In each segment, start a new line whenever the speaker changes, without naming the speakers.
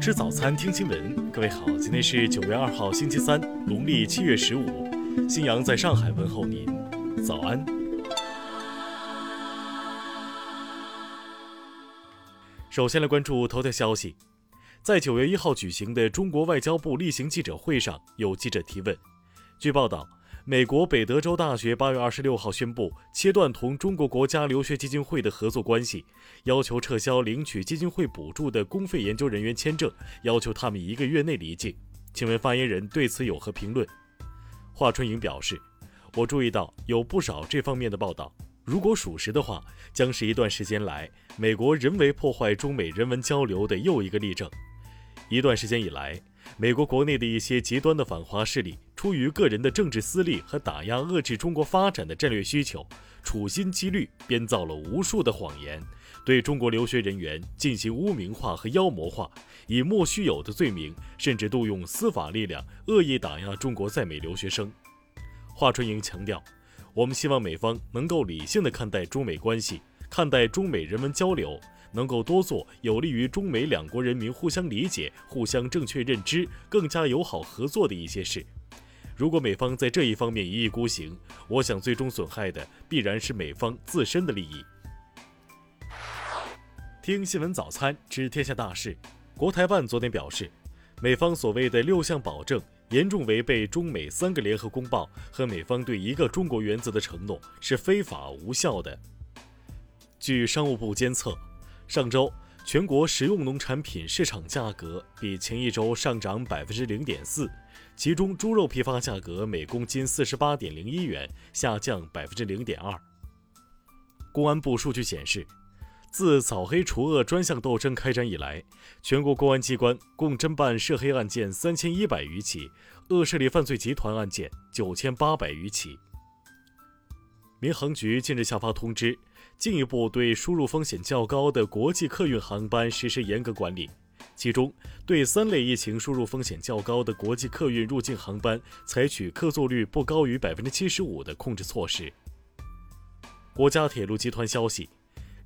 吃早餐，听新闻。各位好，今天是九月二号，星期三，农历七月十五。新阳在上海问候您，早安。首先来关注头条消息，在九月一号举行的中国外交部例行记者会上，有记者提问。据报道。美国北德州大学八月二十六号宣布切断同中国国家留学基金会的合作关系，要求撤销领取基金会补助的公费研究人员签证，要求他们一个月内离境。请问发言人对此有何评论？华春莹表示：“我注意到有不少这方面的报道，如果属实的话，将是一段时间来美国人为破坏中美人文交流的又一个例证。一段时间以来。”美国国内的一些极端的反华势力，出于个人的政治私利和打压遏制中国发展的战略需求，处心积虑编造了无数的谎言，对中国留学人员进行污名化和妖魔化，以莫须有的罪名，甚至动用司法力量恶意打压中国在美留学生。华春莹强调，我们希望美方能够理性的看待中美关系，看待中美人文交流。能够多做有利于中美两国人民互相理解、互相正确认知、更加友好合作的一些事。如果美方在这一方面一意孤行，我想最终损害的必然是美方自身的利益。听新闻早餐知天下大事。国台办昨天表示，美方所谓的六项保证严重违背中美三个联合公报和美方对一个中国原则的承诺，是非法无效的。据商务部监测。上周，全国食用农产品市场价格比前一周上涨百分之零点四，其中猪肉批发价格每公斤四十八点零一元，下降百分之零点二。公安部数据显示，自扫黑除恶专项斗争开展以来，全国公安机关共侦办涉黑案件三千一百余起，恶势力犯罪集团案件九千八百余起。民航局近日下发通知。进一步对输入风险较高的国际客运航班实施严格管理，其中对三类疫情输入风险较高的国际客运入境航班采取客座率不高于百分之七十五的控制措施。国家铁路集团消息，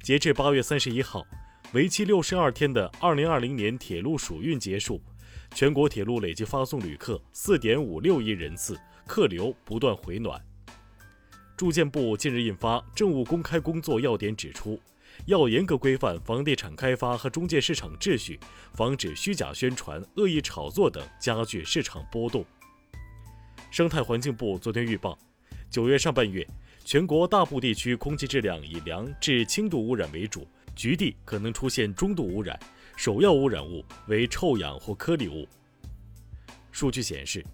截至八月三十一号，为期六十二天的二零二零年铁路暑运结束，全国铁路累计发送旅客四点五六亿人次，客流不断回暖。住建部近日印发《政务公开工作要点》，指出要严格规范房地产开发和中介市场秩序，防止虚假宣传、恶意炒作等加剧市场波动。生态环境部昨天预报，九月上半月全国大部地区空气质量以良至轻度污染为主，局地可能出现中度污染，首要污染物为臭氧或颗粒物。数据显示，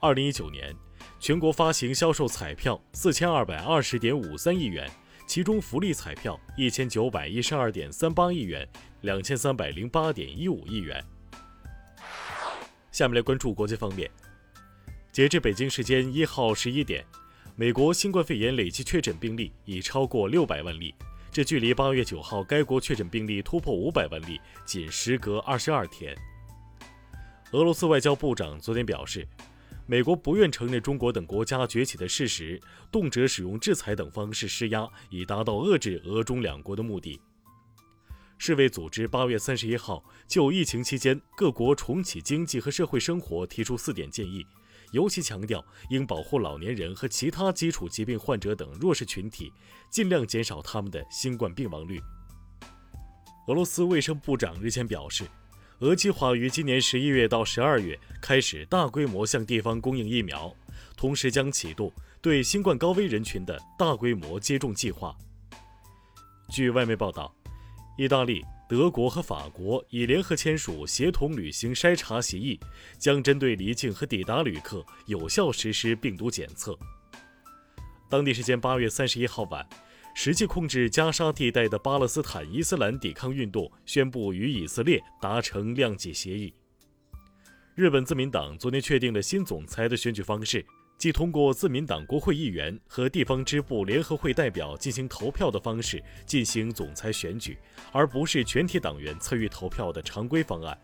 二零一九年。全国发行销售彩票四千二百二十点五三亿元，其中福利彩票一千九百一十二点三八亿元，两千三百零八点一五亿元。下面来关注国际方面。截至北京时间一号十一点，美国新冠肺炎累计确诊病例已超过六百万例，这距离八月九号该国确诊病例突破五百万例仅时隔二十二天。俄罗斯外交部长昨天表示。美国不愿承认中国等国家崛起的事实，动辄使用制裁等方式施压，以达到遏制俄中两国的目的。世卫组织八月三十一号就疫情期间各国重启经济和社会生活提出四点建议，尤其强调应保护老年人和其他基础疾病患者等弱势群体，尽量减少他们的新冠病亡率。俄罗斯卫生部长日前表示。俄计划于今年十一月到十二月开始大规模向地方供应疫苗，同时将启动对新冠高危人群的大规模接种计划。据外媒报道，意大利、德国和法国已联合签署协同旅行筛查协议，将针对离境和抵达旅客有效实施病毒检测。当地时间八月三十一号晚。实际控制加沙地带的巴勒斯坦伊斯兰抵抗运动宣布与以色列达成谅解协议。日本自民党昨天确定了新总裁的选举方式，即通过自民党国会议员和地方支部联合会代表进行投票的方式进行总裁选举，而不是全体党员参与投票的常规方案。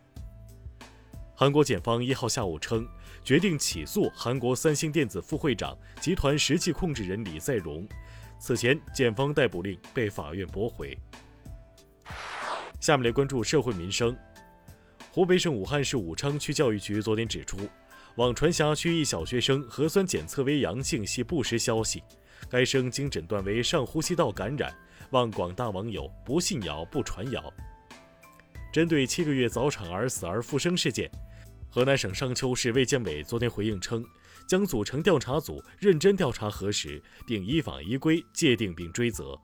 韩国检方一号下午称，决定起诉韩国三星电子副会长、集团实际控制人李在镕。此前，检方逮捕令被法院驳回。下面来关注社会民生。湖北省武汉市武昌区教育局昨天指出，网传辖区一小学生核酸检测为阳性系不实消息，该生经诊断为上呼吸道感染，望广大网友不信谣不传谣。针对七个月早产儿死而复生事件，河南省商丘市卫健委昨天回应称，将组成调查组认真调查核实，并依法依规界定并追责。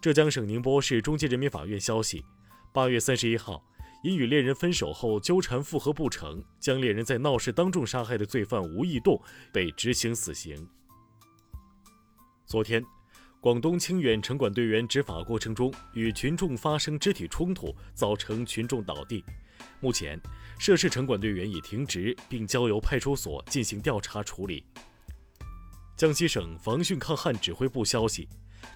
浙江省宁波市中级人民法院消息，八月三十一号。因与恋人分手后纠缠复合不成，将恋人在闹市当众杀害的罪犯吴义栋被执行死刑。昨天，广东清远城管队员执法过程中与群众发生肢体冲突，造成群众倒地。目前，涉事城管队员已停职，并交由派出所进行调查处理。江西省防汛抗旱指挥部消息，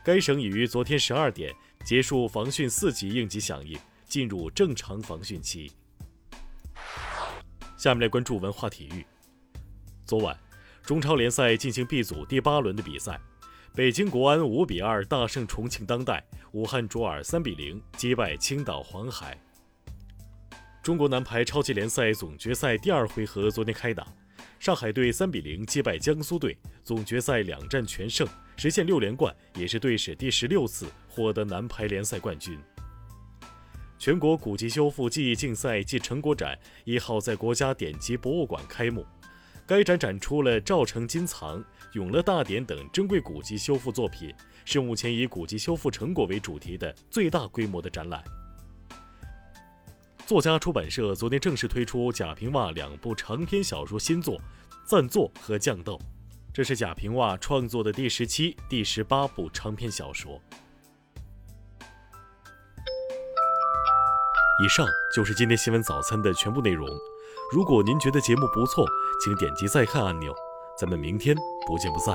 该省已于昨天十二点结束防汛四级应急响应。进入正常防汛期。下面来关注文化体育。昨晚，中超联赛进行 B 组第八轮的比赛，北京国安五比二大胜重庆当代，武汉卓尔三比零击败青岛黄海。中国男排超级联赛总决赛第二回合昨天开打，上海队三比零击败江苏队，总决赛两战全胜，实现六连冠，也是队史第十六次获得男排联赛冠军。全国古籍修复技艺竞赛暨成果展一号在国家典籍博物馆开幕。该展展出了赵城金藏、永乐大典等珍贵古籍修复作品，是目前以古籍修复成果为主题的最大规模的展览。作家出版社昨天正式推出贾平凹两部长篇小说新作《暂坐》和《降斗》，这是贾平凹创作的第十七、第十八部长篇小说。以上就是今天新闻早餐的全部内容。如果您觉得节目不错，请点击再看按钮。咱们明天不见不散。